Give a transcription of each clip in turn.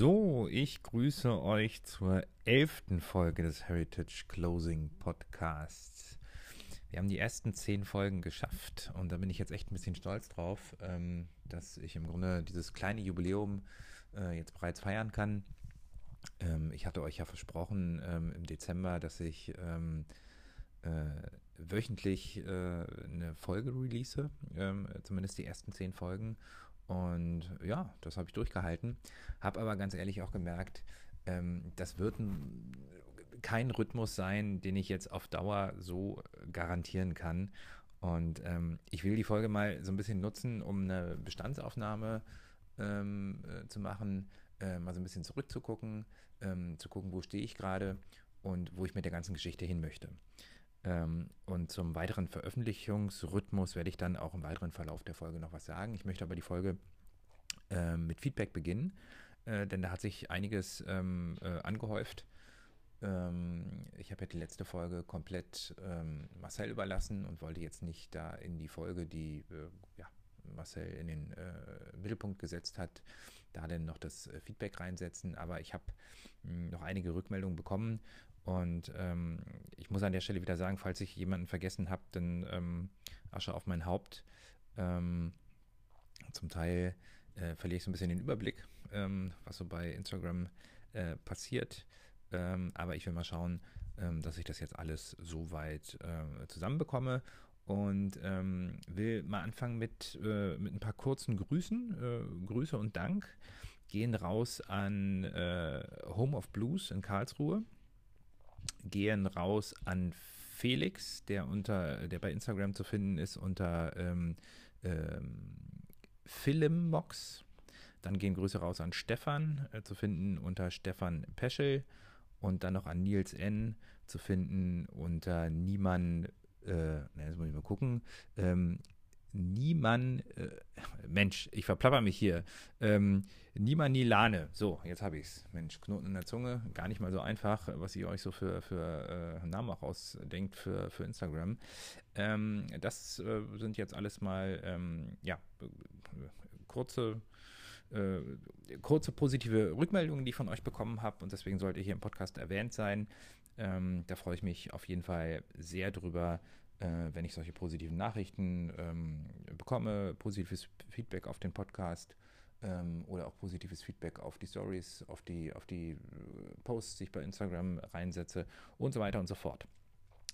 So, ich grüße euch zur elften Folge des Heritage Closing Podcasts. Wir haben die ersten zehn Folgen geschafft und da bin ich jetzt echt ein bisschen stolz drauf, ähm, dass ich im Grunde dieses kleine Jubiläum äh, jetzt bereits feiern kann. Ähm, ich hatte euch ja versprochen ähm, im Dezember, dass ich ähm, äh, wöchentlich äh, eine Folge release, ähm, zumindest die ersten zehn Folgen. Und ja, das habe ich durchgehalten. Habe aber ganz ehrlich auch gemerkt, ähm, das wird ein, kein Rhythmus sein, den ich jetzt auf Dauer so garantieren kann. Und ähm, ich will die Folge mal so ein bisschen nutzen, um eine Bestandsaufnahme ähm, äh, zu machen, äh, mal so ein bisschen zurückzugucken, ähm, zu gucken, wo stehe ich gerade und wo ich mit der ganzen Geschichte hin möchte. Ähm, und zum weiteren Veröffentlichungsrhythmus werde ich dann auch im weiteren Verlauf der Folge noch was sagen. Ich möchte aber die Folge äh, mit Feedback beginnen, äh, denn da hat sich einiges ähm, äh, angehäuft. Ähm, ich habe ja die letzte Folge komplett ähm, Marcel überlassen und wollte jetzt nicht da in die Folge, die äh, ja, Marcel in den äh, Mittelpunkt gesetzt hat, da dann noch das äh, Feedback reinsetzen. Aber ich habe hm, noch einige Rückmeldungen bekommen und ähm, ich muss an der Stelle wieder sagen, falls ich jemanden vergessen habe, dann ähm, Asche auf mein Haupt. Ähm, zum Teil äh, verliere ich so ein bisschen den Überblick, ähm, was so bei Instagram äh, passiert. Ähm, aber ich will mal schauen, ähm, dass ich das jetzt alles so weit äh, zusammenbekomme und will mal anfangen mit, äh, mit ein paar kurzen Grüßen. Äh, Grüße und Dank gehen raus an äh, Home of Blues in Karlsruhe gehen raus an Felix, der unter, der bei Instagram zu finden ist unter ähm, ähm, Filmmox. Dann gehen Grüße raus an Stefan, äh, zu finden unter Stefan Peschel. Und dann noch an Nils N. zu finden unter Niemann, äh, jetzt muss ich mal gucken, ähm, Niemann, äh, Mensch, ich verplapper mich hier. Ähm, Niemann Nilane. So, jetzt habe ich es. Mensch, Knoten in der Zunge. Gar nicht mal so einfach, was ihr euch so für, für äh, Namen auch ausdenkt für, für Instagram. Ähm, das äh, sind jetzt alles mal, ähm, ja, kurze. Äh, kurze positive Rückmeldungen, die ich von euch bekommen habe und deswegen sollte hier im Podcast erwähnt sein. Ähm, da freue ich mich auf jeden Fall sehr drüber, äh, wenn ich solche positiven Nachrichten ähm, bekomme, positives Feedback auf den Podcast ähm, oder auch positives Feedback auf die Stories, auf die, auf die äh, Posts, die ich bei Instagram reinsetze und so weiter und so fort.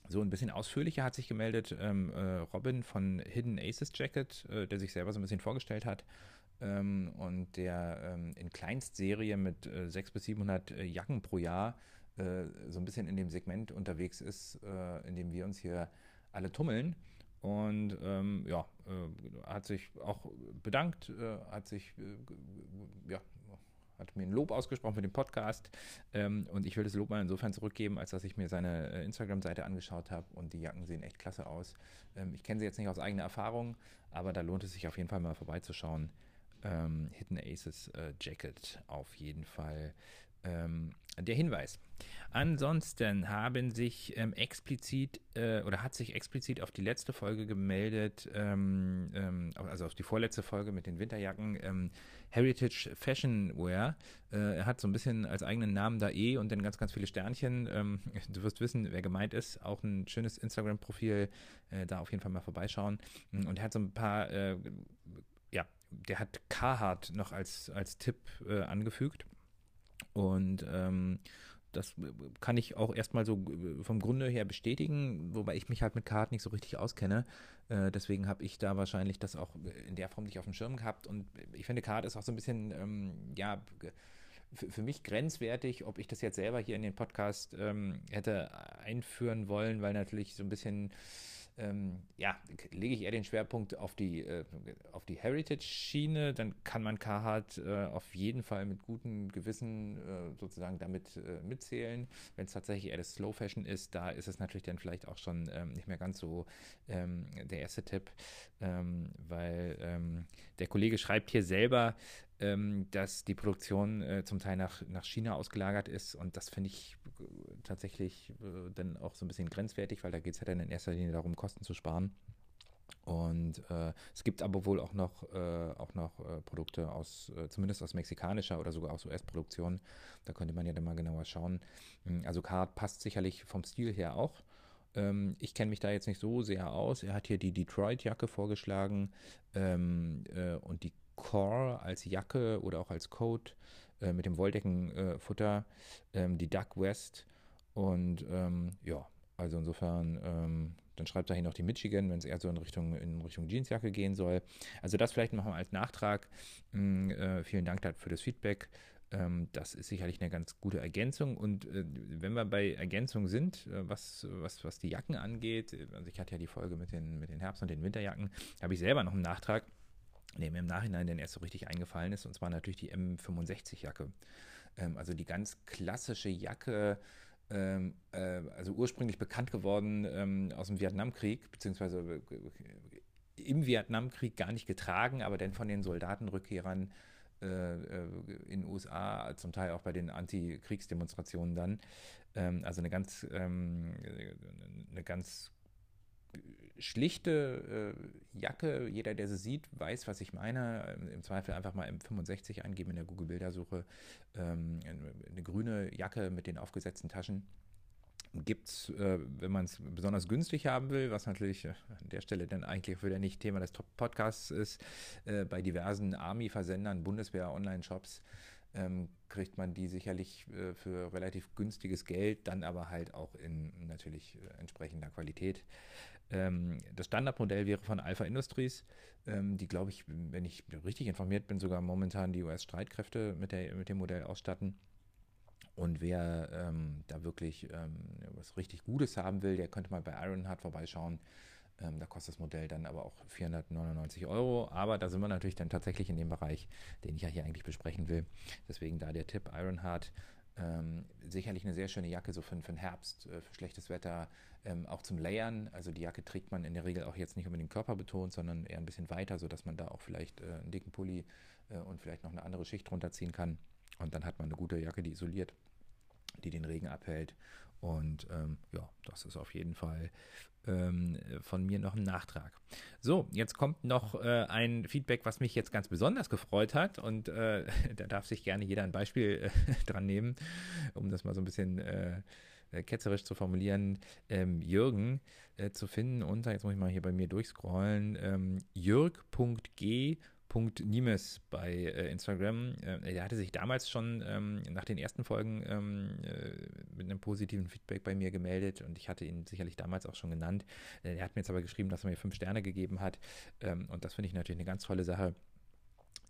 So ein bisschen ausführlicher hat sich gemeldet ähm, äh, Robin von Hidden Aces Jacket, äh, der sich selber so ein bisschen vorgestellt hat ähm, und der ähm, in Kleinstserie mit äh, 600 bis 700 äh, Jacken pro Jahr äh, so ein bisschen in dem Segment unterwegs ist, äh, in dem wir uns hier alle tummeln. Und ähm, ja, äh, hat sich auch bedankt, äh, hat sich, äh, ja, hat mir ein Lob ausgesprochen für den Podcast. Ähm, und ich will das Lob mal insofern zurückgeben, als dass ich mir seine äh, Instagram-Seite angeschaut habe und die Jacken sehen echt klasse aus. Ähm, ich kenne sie jetzt nicht aus eigener Erfahrung, aber da lohnt es sich auf jeden Fall mal vorbeizuschauen. Ähm, Hidden Aces äh, Jacket auf jeden Fall ähm, der Hinweis. Ansonsten haben sich ähm, explizit äh, oder hat sich explizit auf die letzte Folge gemeldet, ähm, ähm, also auf die vorletzte Folge mit den Winterjacken, ähm, Heritage Fashion Wear. Äh, er hat so ein bisschen als eigenen Namen da E und dann ganz, ganz viele Sternchen. Ähm, du wirst wissen, wer gemeint ist. Auch ein schönes Instagram-Profil, äh, da auf jeden Fall mal vorbeischauen. Und er hat so ein paar, äh, ja, der hat Carhartt noch als, als Tipp äh, angefügt. Und ähm, das kann ich auch erstmal so äh, vom Grunde her bestätigen, wobei ich mich halt mit Karten nicht so richtig auskenne. Äh, deswegen habe ich da wahrscheinlich das auch in der Form nicht auf dem Schirm gehabt. Und ich finde, Kart ist auch so ein bisschen, ähm, ja, für, mich grenzwertig, ob ich das jetzt selber hier in den Podcast ähm, hätte einführen wollen, weil natürlich so ein bisschen ähm, ja, lege ich eher den Schwerpunkt auf die, äh, auf die Heritage-Schiene, dann kann man Carhartt äh, auf jeden Fall mit gutem Gewissen äh, sozusagen damit äh, mitzählen. Wenn es tatsächlich eher das Slow Fashion ist, da ist es natürlich dann vielleicht auch schon ähm, nicht mehr ganz so ähm, der erste Tipp, ähm, weil ähm, der Kollege schreibt hier selber, ähm, dass die Produktion äh, zum Teil nach, nach China ausgelagert ist. Und das finde ich äh, tatsächlich äh, dann auch so ein bisschen grenzwertig, weil da geht es ja dann in erster Linie darum, Kosten zu sparen. Und äh, es gibt aber wohl auch noch, äh, auch noch äh, Produkte aus, äh, zumindest aus mexikanischer oder sogar aus US-Produktion. Da könnte man ja dann mal genauer schauen. Hm, also Card passt sicherlich vom Stil her auch. Ähm, ich kenne mich da jetzt nicht so sehr aus. Er hat hier die Detroit-Jacke vorgeschlagen ähm, äh, und die Core als Jacke oder auch als Coat äh, mit dem Wolldeckenfutter, ähm, die Duck West und ähm, ja, also insofern, ähm, dann schreibt er hier noch die Michigan, wenn es eher so in Richtung, in Richtung Jeansjacke gehen soll. Also das vielleicht nochmal als Nachtrag. Mm, äh, vielen Dank für das Feedback. Ähm, das ist sicherlich eine ganz gute Ergänzung. Und äh, wenn wir bei Ergänzungen sind, äh, was, was, was die Jacken angeht, also ich hatte ja die Folge mit den, mit den Herbst- und den Winterjacken, habe ich selber noch einen Nachtrag, der mir im Nachhinein dann erst so richtig eingefallen ist, und zwar natürlich die M65-Jacke. Ähm, also die ganz klassische Jacke, ähm, äh, also ursprünglich bekannt geworden ähm, aus dem Vietnamkrieg, beziehungsweise äh, im Vietnamkrieg gar nicht getragen, aber dann von den Soldatenrückkehrern äh, äh in den USA, zum Teil auch bei den Antikriegsdemonstrationen dann. Ähm, also eine ganz, ähm, eine ganz schlichte äh, Jacke. Jeder, der sie sieht, weiß, was ich meine. Ähm, Im Zweifel einfach mal M65 eingeben in der Google-Bildersuche. Ähm, eine grüne Jacke mit den aufgesetzten Taschen. Gibt es, äh, wenn man es besonders günstig haben will, was natürlich äh, an der Stelle dann eigentlich wieder nicht Thema des Podcasts ist, äh, bei diversen Army-Versendern, Bundeswehr-Online-Shops ähm, kriegt man die sicherlich äh, für relativ günstiges Geld, dann aber halt auch in natürlich äh, entsprechender Qualität. Ähm, das Standardmodell wäre von Alpha Industries, ähm, die, glaube ich, wenn ich richtig informiert bin, sogar momentan die US-Streitkräfte mit, mit dem Modell ausstatten. Und wer ähm, da wirklich ähm, was richtig Gutes haben will, der könnte mal bei Ironheart vorbeischauen. Ähm, da kostet das Modell dann aber auch 499 Euro. Aber da sind wir natürlich dann tatsächlich in dem Bereich, den ich ja hier eigentlich besprechen will. Deswegen da der Tipp Ironheart. Ähm, sicherlich eine sehr schöne Jacke, so für, für den Herbst, äh, für schlechtes Wetter, ähm, auch zum Layern. Also die Jacke trägt man in der Regel auch jetzt nicht unbedingt körperbetont, sondern eher ein bisschen weiter, sodass man da auch vielleicht äh, einen dicken Pulli äh, und vielleicht noch eine andere Schicht runterziehen kann. Und dann hat man eine gute Jacke, die isoliert, die den Regen abhält. Und ähm, ja, das ist auf jeden Fall ähm, von mir noch ein Nachtrag. So, jetzt kommt noch äh, ein Feedback, was mich jetzt ganz besonders gefreut hat und äh, da darf sich gerne jeder ein Beispiel äh, dran nehmen, um das mal so ein bisschen äh, äh, ketzerisch zu formulieren, ähm, Jürgen äh, zu finden unter, jetzt muss ich mal hier bei mir durchscrollen, ähm, jürg.g Nimes bei äh, Instagram. Äh, der hatte sich damals schon ähm, nach den ersten Folgen ähm, äh, mit einem positiven Feedback bei mir gemeldet und ich hatte ihn sicherlich damals auch schon genannt. Äh, er hat mir jetzt aber geschrieben, dass er mir fünf Sterne gegeben hat ähm, und das finde ich natürlich eine ganz tolle Sache.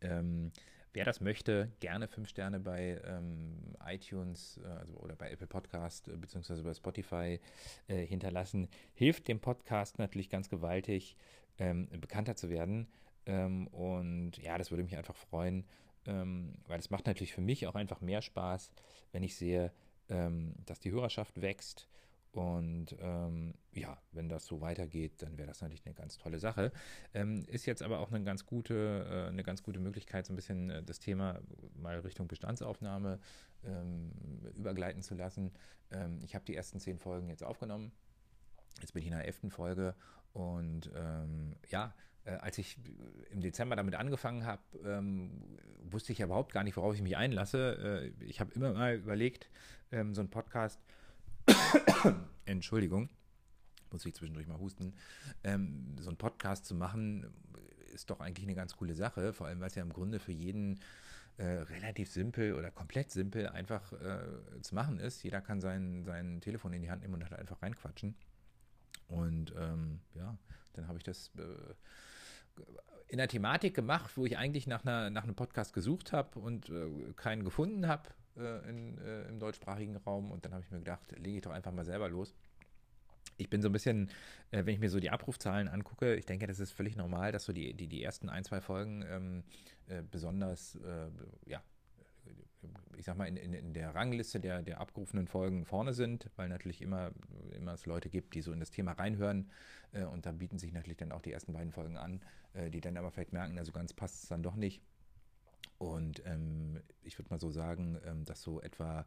Ähm, wer das möchte, gerne fünf Sterne bei ähm, iTunes äh, also, oder bei Apple Podcast äh, beziehungsweise bei Spotify hinterlassen. Hilft dem Podcast natürlich ganz gewaltig, ähm, bekannter zu werden. Ähm, und ja, das würde mich einfach freuen, ähm, weil es macht natürlich für mich auch einfach mehr Spaß, wenn ich sehe, ähm, dass die Hörerschaft wächst. Und ähm, ja, wenn das so weitergeht, dann wäre das natürlich eine ganz tolle Sache. Ähm, ist jetzt aber auch eine ganz gute, äh, eine ganz gute Möglichkeit, so ein bisschen äh, das Thema mal Richtung Bestandsaufnahme ähm, übergleiten zu lassen. ich habe die ersten zehn Folgen jetzt aufgenommen. Jetzt bin ich in der elften Folge und ja, äh, als ich im Dezember damit angefangen habe, ähm, wusste ich ja überhaupt gar nicht, worauf ich mich einlasse. Äh, ich habe immer mal überlegt, ähm, so einen Podcast, Entschuldigung, muss ich zwischendurch mal husten, ähm, so einen Podcast zu machen, ist doch eigentlich eine ganz coole Sache, vor allem weil es ja im Grunde für jeden äh, relativ simpel oder komplett simpel einfach äh, zu machen ist. Jeder kann sein, sein Telefon in die Hand nehmen und halt einfach reinquatschen. Und ähm, ja, dann habe ich das äh, in der Thematik gemacht, wo ich eigentlich nach, einer, nach einem Podcast gesucht habe und äh, keinen gefunden habe äh, äh, im deutschsprachigen Raum. Und dann habe ich mir gedacht, lege ich doch einfach mal selber los. Ich bin so ein bisschen, äh, wenn ich mir so die Abrufzahlen angucke, ich denke, das ist völlig normal, dass so die, die, die ersten ein, zwei Folgen ähm, äh, besonders, äh, ja, ich sag mal, in, in, in, der Rangliste der, der abgerufenen Folgen vorne sind, weil natürlich immer, immer es Leute gibt, die so in das Thema reinhören äh, und da bieten sich natürlich dann auch die ersten beiden Folgen an, äh, die dann aber vielleicht merken, also ganz passt es dann doch nicht. Und ähm, ich würde mal so sagen, ähm, dass so etwa,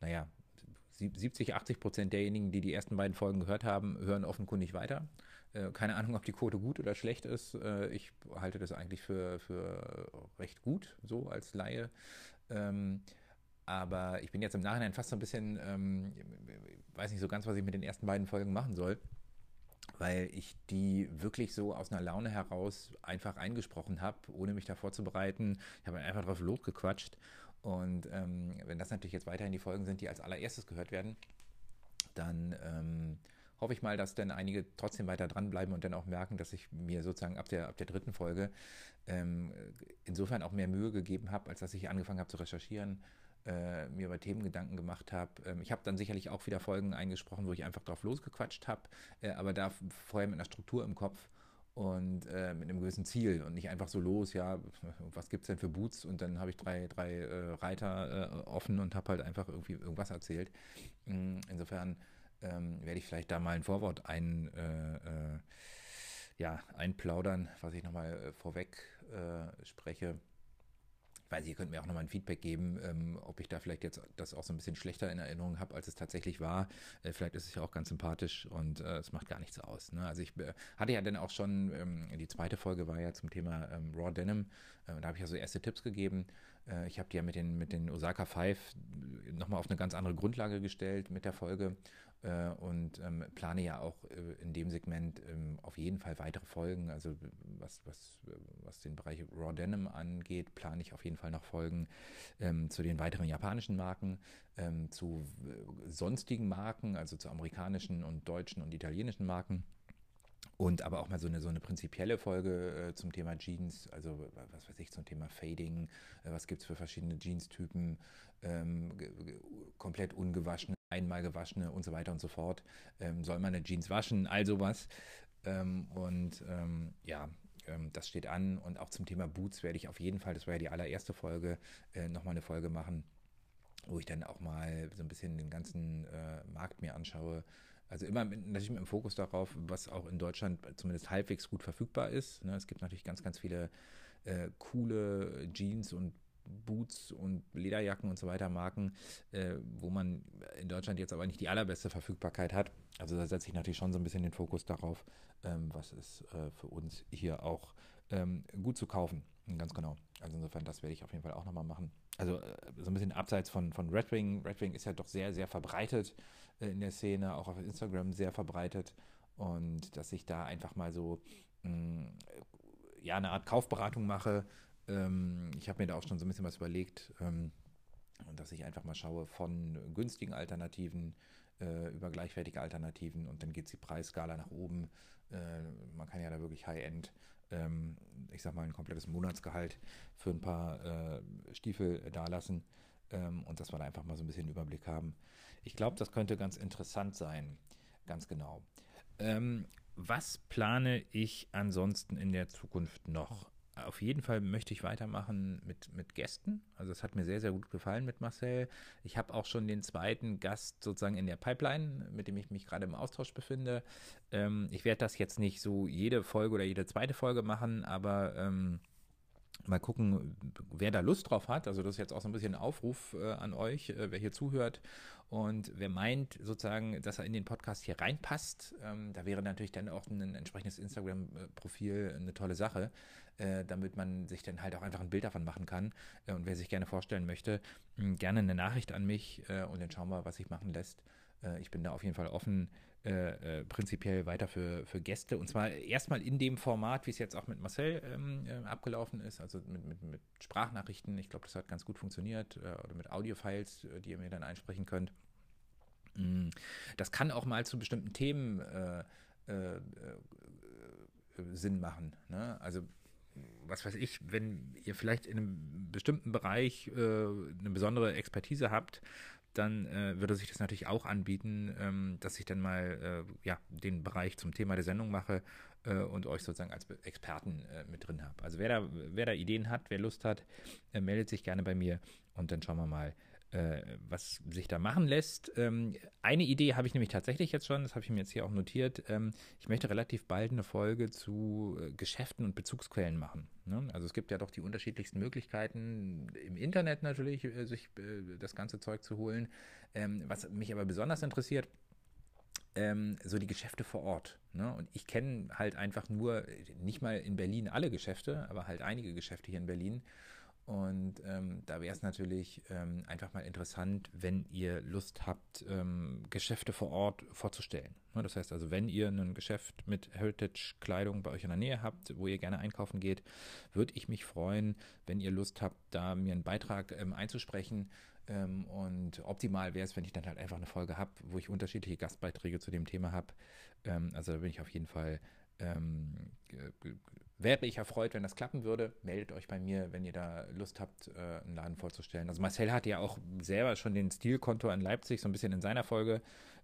naja, 70, 80 Prozent derjenigen, die die ersten beiden Folgen gehört haben, hören offenkundig weiter. Äh, keine Ahnung, ob die Quote gut oder schlecht ist. Äh, ich halte das eigentlich für, für recht gut, so als Laie. Ähm, aber ich bin jetzt im Nachhinein fast so ein bisschen, ähm, weiß nicht so ganz, was ich mit den ersten beiden Folgen machen soll, weil ich die wirklich so aus einer Laune heraus einfach eingesprochen habe, ohne mich da vorzubereiten. Ich habe einfach drauf losgequatscht. Und ähm, wenn das natürlich jetzt weiterhin die Folgen sind, die als allererstes gehört werden, dann ähm, hoffe ich mal, dass dann einige trotzdem weiter dranbleiben und dann auch merken, dass ich mir sozusagen ab der, ab der dritten Folge ähm, insofern auch mehr Mühe gegeben habe, als dass ich angefangen habe zu recherchieren, äh, mir über Themen Gedanken gemacht habe. Ähm, ich habe dann sicherlich auch wieder Folgen eingesprochen, wo ich einfach drauf losgequatscht habe, äh, aber da vorher mit einer Struktur im Kopf und äh, mit einem gewissen Ziel und nicht einfach so los, ja, was gibt es denn für Boots und dann habe ich drei, drei äh, Reiter äh, offen und habe halt einfach irgendwie irgendwas erzählt. Mm, insofern ähm, werde ich vielleicht da mal ein Vorwort ein, äh, äh, ja, einplaudern, was ich nochmal äh, vorweg äh, spreche. Ich weiß, ihr könnt mir auch nochmal ein Feedback geben, ähm, ob ich da vielleicht jetzt das auch so ein bisschen schlechter in Erinnerung habe, als es tatsächlich war. Äh, vielleicht ist es ja auch ganz sympathisch und äh, es macht gar nichts aus. Ne? Also ich äh, hatte ja dann auch schon, ähm, die zweite Folge war ja zum Thema ähm, Raw Denim. Äh, da habe ich ja so erste Tipps gegeben. Äh, ich habe die ja mit den, mit den Osaka Five nochmal auf eine ganz andere Grundlage gestellt mit der Folge äh, und ähm, plane ja auch äh, in dem Segment ähm, auf jeden Fall weitere Folgen. Also was, was, was den Bereich Raw Denim angeht, plane ich auf jeden Fall noch Folgen ähm, zu den weiteren japanischen Marken, ähm, zu äh, sonstigen Marken, also zu amerikanischen und deutschen und italienischen Marken. Und aber auch mal so eine, so eine prinzipielle Folge äh, zum Thema Jeans, also was weiß ich, zum Thema Fading, äh, was gibt es für verschiedene Jeans-Typen, ähm, komplett ungewaschene, einmal gewaschene und so weiter und so fort. Ähm, soll man eine Jeans waschen, all sowas. Ähm, und ähm, ja, ähm, das steht an. Und auch zum Thema Boots werde ich auf jeden Fall, das war ja die allererste Folge, äh, nochmal eine Folge machen, wo ich dann auch mal so ein bisschen den ganzen äh, Markt mir anschaue also immer mit, natürlich mit dem Fokus darauf, was auch in Deutschland zumindest halbwegs gut verfügbar ist. Ne? Es gibt natürlich ganz, ganz viele äh, coole Jeans und Boots und Lederjacken und so weiter Marken, äh, wo man in Deutschland jetzt aber nicht die allerbeste Verfügbarkeit hat. Also da setze ich natürlich schon so ein bisschen den Fokus darauf, ähm, was ist äh, für uns hier auch ähm, gut zu kaufen. Ganz genau. Also insofern, das werde ich auf jeden Fall auch nochmal machen. Also äh, so ein bisschen abseits von, von Red Wing. Red Wing ist ja doch sehr, sehr verbreitet äh, in der Szene, auch auf Instagram sehr verbreitet. Und dass ich da einfach mal so mh, mm, ja, eine Art Kaufberatung mache. Ähm, ich habe mir da auch schon so ein bisschen was überlegt. Ähm, dass ich einfach mal schaue von günstigen Alternativen äh, über gleichwertige Alternativen und dann geht die Preisskala nach oben. Äh, man kann ja da wirklich High-End ähm, ich sag mal, ein komplettes Monatsgehalt für ein paar äh, Stiefel dalassen ähm, und dass wir da einfach mal so ein bisschen Überblick haben. Ich glaube, das könnte ganz interessant sein. Ganz genau. Ähm, was plane ich ansonsten in der Zukunft noch? Auf jeden Fall möchte ich weitermachen mit, mit Gästen. Also es hat mir sehr, sehr gut gefallen mit Marcel. Ich habe auch schon den zweiten Gast sozusagen in der Pipeline, mit dem ich mich gerade im Austausch befinde. Ähm, ich werde das jetzt nicht so jede Folge oder jede zweite Folge machen, aber ähm, mal gucken, wer da Lust drauf hat. Also das ist jetzt auch so ein bisschen ein Aufruf äh, an euch, äh, wer hier zuhört und wer meint sozusagen, dass er in den Podcast hier reinpasst. Ähm, da wäre natürlich dann auch ein entsprechendes Instagram-Profil eine tolle Sache, äh, damit man sich dann halt auch einfach ein Bild davon machen kann. Äh, und wer sich gerne vorstellen möchte, gerne eine Nachricht an mich äh, und dann schauen wir, was sich machen lässt. Äh, ich bin da auf jeden Fall offen äh, äh, prinzipiell weiter für, für Gäste. Und zwar erstmal in dem Format, wie es jetzt auch mit Marcel ähm, äh, abgelaufen ist, also mit, mit, mit Sprachnachrichten. Ich glaube, das hat ganz gut funktioniert. Äh, oder mit Audiofiles, äh, die ihr mir dann einsprechen könnt. Mm, das kann auch mal zu bestimmten Themen Sinn machen. Ne? Also was weiß ich, wenn ihr vielleicht in einem bestimmten Bereich äh, eine besondere Expertise habt, dann äh, würde sich das natürlich auch anbieten, ähm, dass ich dann mal äh, ja, den Bereich zum Thema der Sendung mache äh, und euch sozusagen als Experten äh, mit drin habe. Also wer da, wer da Ideen hat, wer Lust hat, äh, meldet sich gerne bei mir und dann schauen wir mal, was sich da machen lässt. Ähm, eine Idee habe ich nämlich tatsächlich jetzt schon, das habe ich mir jetzt hier auch notiert. Ähm, ich möchte relativ bald eine Folge zu äh, Geschäften und Bezugsquellen machen. Ne? Also es gibt ja doch die unterschiedlichsten Möglichkeiten im Internet natürlich, äh, sich äh, das ganze Zeug zu holen. Ähm, was mich aber besonders interessiert, so die Geschäfte vor Ort. Ne? Und ich kenne halt einfach nur, nicht mal in Berlin alle Geschäfte, aber halt einige Geschäfte hier in Berlin. Und ähm, da wäre es natürlich ähm, einfach mal interessant, wenn ihr Lust habt, ähm, Geschäfte vor Ort vorzustellen. Ne, das heißt also, wenn ihr ein Geschäft mit Heritage-Kleidung bei euch in der Nähe habt, wo ihr gerne einkaufen geht, würde ich mich freuen, wenn ihr Lust habt, da mir einen Beitrag ähm, einzusprechen. Ähm, und optimal wäre es, wenn ich dann halt einfach eine Folge habe, wo ich unterschiedliche Gastbeiträge zu dem Thema habe. Ähm, also da bin ich auf jeden Fall wäre ich erfreut, wenn das klappen würde. Meldet euch bei mir, wenn ihr da Lust habt, äh, einen Laden vorzustellen. Also Marcel hat ja auch selber schon den Stilkonto in Leipzig so ein bisschen in seiner Folge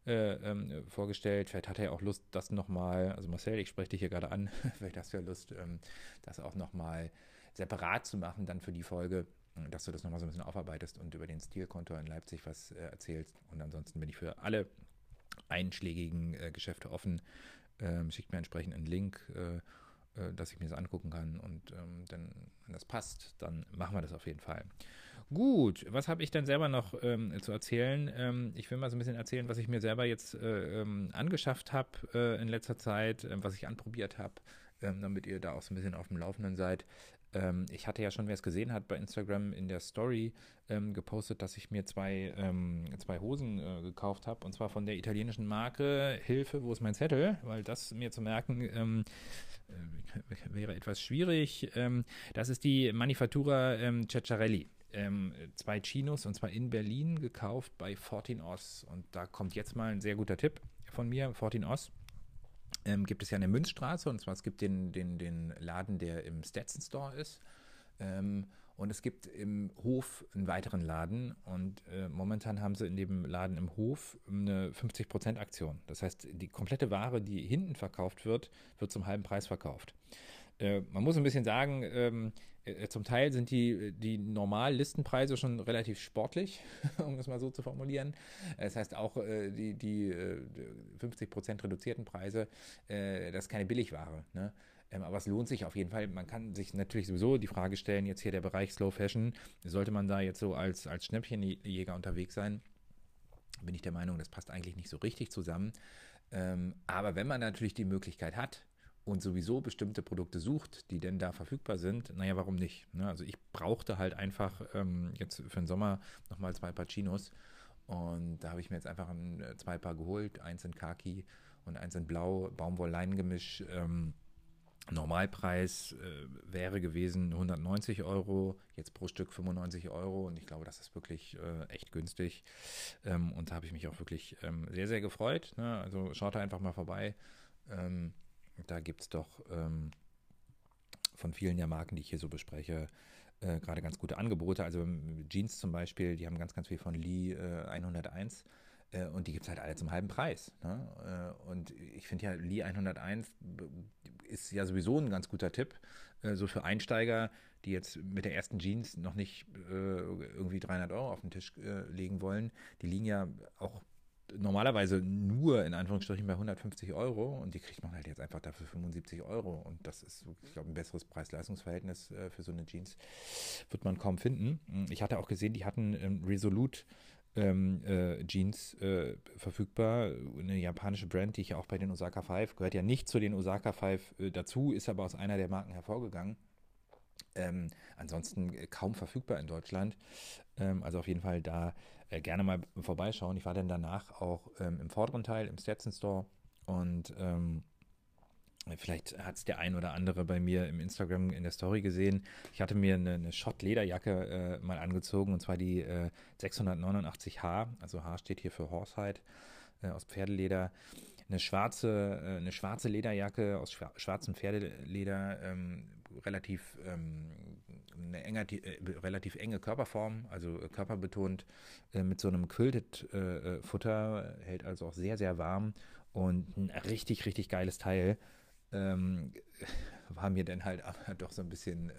äh, ähm, vorgestellt. Vielleicht hat er ja auch Lust, das nochmal, also Marcel, ich spreche dich hier gerade an, vielleicht hast du ja Lust, ähm, das auch nochmal separat zu machen, dann für die Folge, dass du das nochmal so ein bisschen aufarbeitest und über den Stilkonto in Leipzig was äh, erzählst. Und ansonsten bin ich für alle einschlägigen äh, Geschäfte offen. Ähm, schickt mir entsprechend einen Link äh, äh, dass ich mir das angucken kann. Und ähm, dann, wenn das passt, dann machen wir das auf jeden Fall. Gut, was habe ich dann selber noch ähm, zu erzählen? Ähm, ich will mal so ein bisschen erzählen, was ich mir selber jetzt äh, ähm, angeschafft habe äh, in letzter Zeit, äh, was ich anprobiert habe, ähm, damit ihr da auch so ein bisschen auf dem Laufenden seid. Ähm, ich hatte ja schon, wer es gesehen hat, bei Instagram in der Story ähm, gepostet, dass ich mir zwei, ähm, zwei Hosen äh, gekauft habe. Und zwar von der italienischen Marke Hilfe, wo ist mein Zettel? Weil das mir zu merken ähm, äh, wäre etwas schwierig. Ähm, das ist die Manifattura ähm, Ceccarelli. zwei Chinos und zwar in Berlin gekauft bei 14 Os. Und da kommt jetzt mal ein sehr guter Tipp von mir, 14 Os ähm, gibt es ja eine Münzstraße und zwar es gibt den, den, den Laden, der im Stetson Store ist. Ähm, und es gibt im Hof einen weiteren Laden und äh, momentan haben sie in dem Laden im Hof eine 50% Aktion. Das heißt, die komplette Ware, die hinten verkauft wird, wird zum halben Preis verkauft. Äh, man muss ein bisschen sagen, ähm, äh, zum Teil sind die, die Normal-Listenpreise schon relativ sportlich, um es mal so zu formulieren. Das heißt auch äh, die, die 50% reduzierten Preise, das ist keine Billigware. Ne? Ähm, aber es lohnt sich auf jeden Fall. Man kann sich natürlich sowieso die Frage stellen, jetzt hier der Bereich Slow Fashion, sollte man da jetzt so als, als Schnäppchenjäger unterwegs sein? Bin ich der Meinung, das passt eigentlich nicht so richtig zusammen. Ähm, aber wenn man natürlich die Möglichkeit hat, und sowieso bestimmte Produkte sucht, die denn da verfügbar sind, naja, warum nicht? Ne? Also ich brauchte halt einfach ähm, jetzt für den Sommer nochmal zwei Paar Chinos und da habe ich mir jetzt einfach ein, äh, zwei Paar geholt, eins in Khaki und eins in Blau, Baumwoll-Leingemisch. Ähm, Normalpreis äh, wäre gewesen 190 Euro, jetzt pro Stück 95 Euro und ich glaube, das ist wirklich äh, echt günstig ähm, und da habe ich mich auch wirklich ähm, sehr, sehr gefreut. Ne? Also schaut da einfach mal vorbei. Ähm, da gibt es doch ähm, von vielen der Marken, die ich hier so bespreche, äh, gerade ganz gute Angebote. Also ähm, Jeans zum Beispiel, die haben ganz, ganz viel von Lee äh, 101 äh, und die gibt es halt alle zum halben Preis. Ne? Äh, und ich finde ja, Lee 101 ist ja sowieso ein ganz guter Tipp, äh, so für Einsteiger, die jetzt mit der ersten Jeans noch nicht äh, irgendwie 300 Euro auf den Tisch legen wollen. Die liegen ja auch normalerweise nur in Anführungsstrichen bei 150 Euro und die kriegt man halt jetzt einfach dafür 75 Euro und das ist, ich glaube, ein besseres Preis-Leistungs-Verhältnis äh, für so eine Jeans wird man kaum finden. Ich hatte auch gesehen, die hatten ähm, Resolute ähm, äh, Jeans äh, verfügbar, eine japanische Brand, die ich auch bei den Osaka 5, gehört ja nicht zu den Osaka 5 äh, dazu, ist aber aus einer der Marken hervorgegangen. Ähm, ansonsten äh, kaum verfügbar in Deutschland. Ähm, also auf jeden Fall da äh, gerne mal vorbeischauen. Ich war dann danach auch ähm, im vorderen Teil, im Stetson Store und ähm, Vielleicht hat es der ein oder andere bei mir im Instagram in der Story gesehen. Ich hatte mir eine, eine Schott-Lederjacke äh, mal angezogen und zwar die äh, 689H. Also H steht hier für Horsehide äh, aus Pferdeleder. Eine schwarze, äh, eine schwarze Lederjacke aus schwarzem Pferdeleder, ähm, relativ ähm, eine enge, äh, relativ enge Körperform, also äh, körperbetont, äh, mit so einem Quilted äh, äh, hält also auch sehr, sehr warm und ein richtig, richtig geiles Teil. Ähm, war mir dann halt aber doch so ein bisschen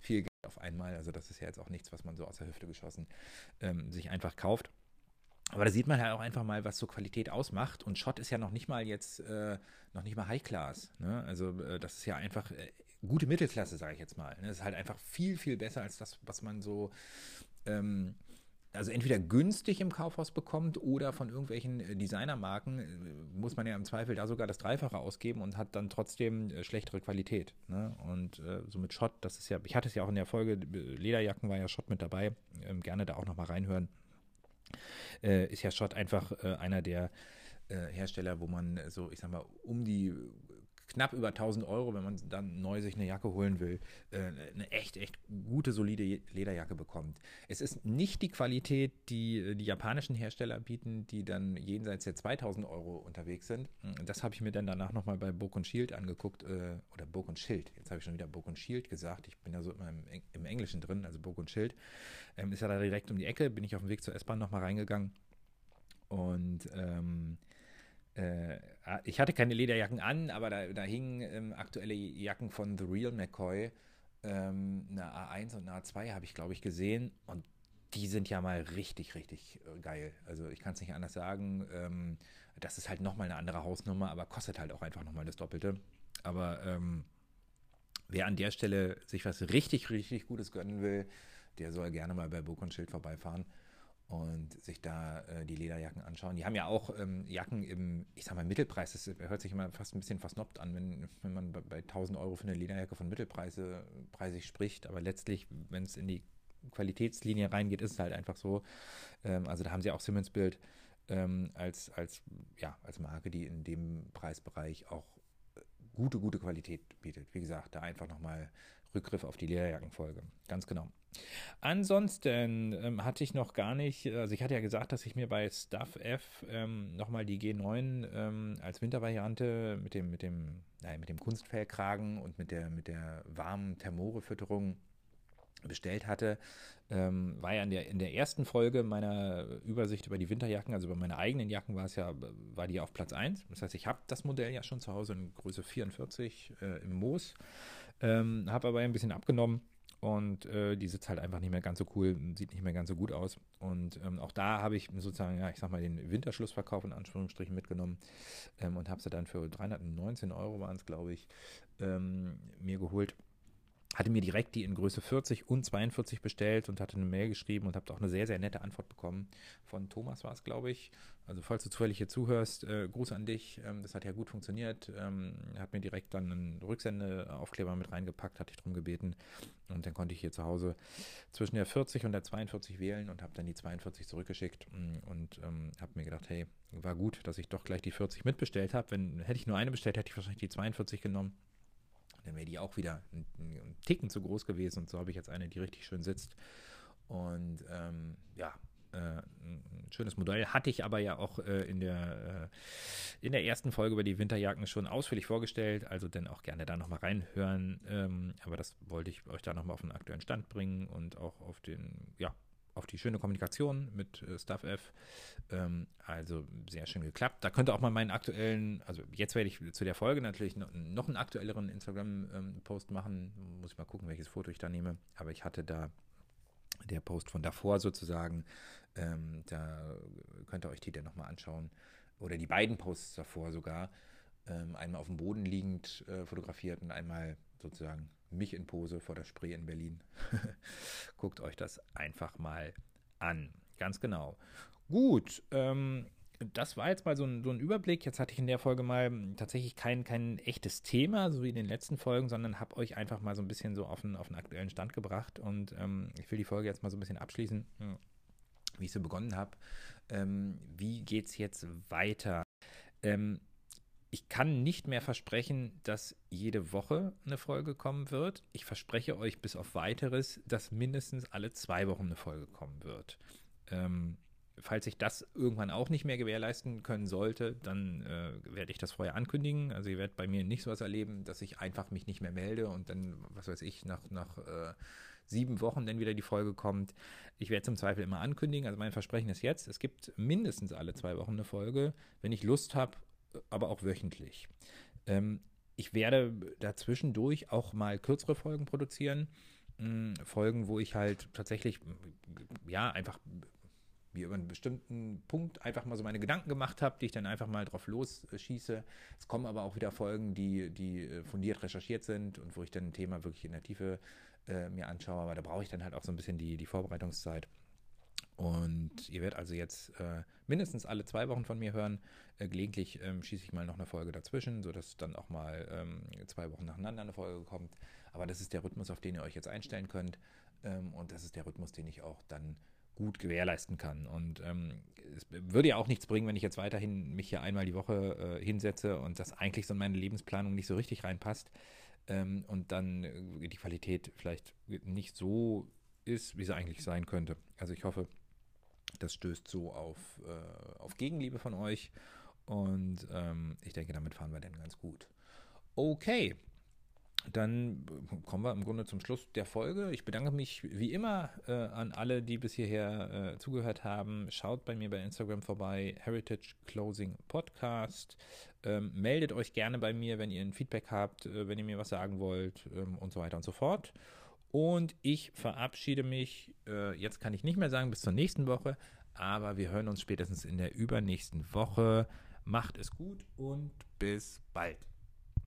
viel Geld auf einmal. Also das ist ja jetzt auch nichts, was man so aus der Hüfte geschossen ähm, sich einfach kauft. Aber da sieht man halt auch einfach mal, was so Qualität ausmacht. Und Schott ist ja noch nicht mal jetzt, äh, noch nicht mal High Class. Ne? Also äh, das ist ja einfach äh, gute Mittelklasse, sage ich jetzt mal. Ne? Das ist halt einfach viel, viel besser als das, was man so, ähm, also entweder günstig im Kaufhaus bekommt oder von irgendwelchen äh, Designermarken äh, muss man ja im Zweifel da sogar das Dreifache ausgeben und hat dann trotzdem äh, schlechtere Qualität. Ne? Und äh, so mit Schott, das ist ja, ich hatte es ja auch in der Folge, Lederjacken war ja Schott mit dabei, ähm, gerne da auch nochmal reinhören äh, ist ja Schott einfach äh, einer der Hersteller, wo man so, ich sag mal, um die knapp über 1000 Euro, wenn man dann neu sich eine Jacke holen will, äh, eine echt, echt gute, solide Lederjacke bekommt. Es ist nicht die Qualität, die äh, die japanischen Hersteller bieten, die dann jenseits der 2000 Euro unterwegs sind. Das habe ich mir dann danach nochmal bei Book Shield angeguckt, äh, oder Book Schild. Jetzt habe ich schon wieder Book Shield gesagt. Ich bin ja so immer im, Englischen drin, also Book Schild. Ähm, ist ja da direkt um die Ecke, bin ich auf dem Weg zur S-Bahn nochmal reingegangen. Und ähm, äh, ich hatte keine Lederjacken an, aber da, da hingen ähm, aktuelle Jacken von The Real McCoy. Ähm, eine A1 und eine A2 habe ich, glaube ich, gesehen. Und die sind ja mal richtig, richtig äh, geil. Also ich kann es nicht anders sagen. Ähm, das ist halt nochmal eine andere Hausnummer, aber kostet halt auch einfach nochmal das Doppelte. Aber ähm, wer an der Stelle sich was richtig, richtig Gutes gönnen will, der soll gerne mal bei Burg und Schild vorbeifahren und sich da äh, die Lederjacken anschauen. Die haben ja auch ähm, Jacken im, ich sag mal, Mittelpreis. Das hört sich immer fast ein bisschen versnoppt an, wenn, wenn man bei, bei 1000 Euro für eine Lederjacke von Mittelpreise preisig spricht. Aber letztlich, wenn es in die Qualitätslinie reingeht, ist es halt einfach so. Ähm, also da haben sie auch Simmons Bild ähm, als, als, ja, als Marke, die in dem Preisbereich auch äh, gute, gute Qualität bietet. Wie gesagt, da einfach nochmal Rückgriff auf die Lederjackenfolge. Ganz genau. Ansonsten ähm, hatte ich noch gar nicht, also ich hatte ja gesagt, dass ich mir bei Stuff F ähm, nochmal die G9 ähm, als Wintervariante mit dem, mit dem, nein, mit dem Kunstfellkragen und mit der, mit der warmen Thermore-Fütterung bestellt hatte, ähm, war ja in der, in der ersten Folge meiner Übersicht über die Winterjacken, also über meine eigenen Jacken war es ja, war die auf Platz 1. Das heißt, ich habe das Modell ja schon zu Hause in Größe 44 äh, im Moos, ähm, habe aber ein bisschen abgenommen und äh, die sitzt halt einfach nicht mehr ganz so cool, sieht nicht mehr ganz so gut aus. Und ähm, auch da habe ich sozusagen, ja, ich sag mal, den Winterschlussverkauf in Anführungsstrichen mitgenommen ähm, und habe sie dann für 319 Euro waren es, glaube ich, ähm, mir geholt hatte mir direkt die in Größe 40 und 42 bestellt und hatte eine Mail geschrieben und habe auch eine sehr, sehr nette Antwort bekommen. Von Thomas war es, glaube ich. Also falls du zufällig hier zuhörst, äh, Gruß an dich. Ähm, das hat ja gut funktioniert. Ähm, hat mir direkt dann einen Rücksendeaufkleber mit reingepackt, hatte ich darum gebeten. Und dann konnte ich hier zu Hause zwischen der 40 und der 42 wählen und habe dann die 42 zurückgeschickt mm, und ähm, habe mir gedacht, hey, war gut, dass ich doch gleich die 40 mitbestellt habe. Wenn hätte ich nur eine bestellt, hätte ich wahrscheinlich die 42 genommen dann wäre die auch wieder ein, ein, Ticken zu groß gewesen. Und so habe ich jetzt eine, die richtig schön sitzt. Und ähm, ja, äh, ein schönes Modell. Hatte ich aber ja auch äh, in, der, äh, in der ersten Folge über die Winterjacken schon ausführlich vorgestellt. Also dann auch gerne da nochmal reinhören. Ähm, aber das wollte ich euch da nochmal auf den aktuellen Stand bringen und auch auf den, ja, auf die schöne Kommunikation mit äh, StuffF. Ähm, also sehr schön geklappt. Da könnte auch mal meinen aktuellen, also jetzt werde ich zu der Folge natürlich noch, noch einen aktuelleren Instagram-Post ähm, machen. Muss ich mal gucken, welches Foto ich da nehme. Aber ich hatte da der Post von davor sozusagen. Ähm, da könnt ihr euch die dann nochmal anschauen. Oder die beiden Posts davor sogar. Ähm, einmal auf dem Boden liegend äh, fotografiert und einmal sozusagen mich in Pose vor der Spree in Berlin. Guckt euch das einfach mal an. Ganz genau. Gut, ähm, das war jetzt mal so ein, so ein, Überblick. Jetzt hatte ich in der Folge mal tatsächlich kein, kein echtes Thema, so wie in den letzten Folgen, sondern habe euch einfach mal so ein bisschen so auf einen, auf einen aktuellen Stand gebracht. Und ähm, ich will die Folge jetzt mal so ein bisschen abschließen, wie ich so begonnen habe. Ähm, wie geht es jetzt weiter? Ähm, ich kann nicht mehr versprechen, dass jede Woche eine Folge kommen wird. Ich verspreche euch bis auf weiteres, dass mindestens alle zwei Wochen eine Folge kommen wird. Ähm, falls ich das irgendwann auch nicht mehr gewährleisten können sollte, dann äh, werde ich das vorher ankündigen. Also ihr werdet bei mir nicht so was erleben, dass ich einfach mich nicht mehr melde und dann, was weiß ich, nach, nach äh, sieben Wochen dann wieder die Folge kommt. Ich werde zum Zweifel immer ankündigen. Also mein Versprechen ist jetzt, es gibt mindestens alle zwei Wochen eine Folge. Wenn ich Lust habe aber auch wöchentlich. Ähm, ich werde dazwischendurch auch mal kürzere Folgen produzieren. mh, Folgen, wo ich halt tatsächlich, ja, einfach mir über einen bestimmten Punkt einfach mal so meine Gedanken gemacht habe, die ich dann einfach mal drauf losschieße. Es kommen aber auch wieder Folgen, die, die äh, fundiert recherchiert sind und wo ich dann ein Thema wirklich in der Tiefe äh, mir anschaue. Aber da brauche ich dann halt auch so ein bisschen die, die Vorbereitungszeit. Und ihr werdet also jetzt äh, mindestens alle zwei Wochen von mir hören. Äh, gelegentlich ähm, schieße ich mal noch eine Folge dazwischen, sodass dann auch mal ähm, zwei Wochen nacheinander eine Folge kommt. Aber das ist der Rhythmus, auf den ihr euch jetzt einstellen könnt. Ähm, und das ist der Rhythmus, den ich auch dann gut gewährleisten kann. Und ähm, es würde ja auch nichts bringen, wenn ich jetzt weiterhin mich hier einmal die Woche äh, hinsetze und das eigentlich so in meine Lebensplanung nicht so richtig reinpasst ähm, und dann äh, die Qualität vielleicht nicht so ist, wie sie eigentlich sein könnte. Also ich hoffe, das stößt so auf, äh, auf Gegenliebe von euch und ähm, ich denke, damit fahren wir dann ganz gut. Okay, dann kommen wir im Grunde zum Schluss der Folge. Ich bedanke mich wie immer äh, an alle, die bis hierher äh, zugehört haben. Schaut bei mir bei Instagram vorbei, Heritage Closing Podcast. Ähm, meldet euch gerne bei mir, wenn ihr ein Feedback habt, äh, wenn ihr mir was sagen wollt ähm, und so weiter und so fort. Und ich verabschiede mich, äh, jetzt kann ich nicht mehr sagen, bis zur nächsten Woche, aber wir hören uns spätestens in der übernächsten Woche. Macht es gut und bis bald.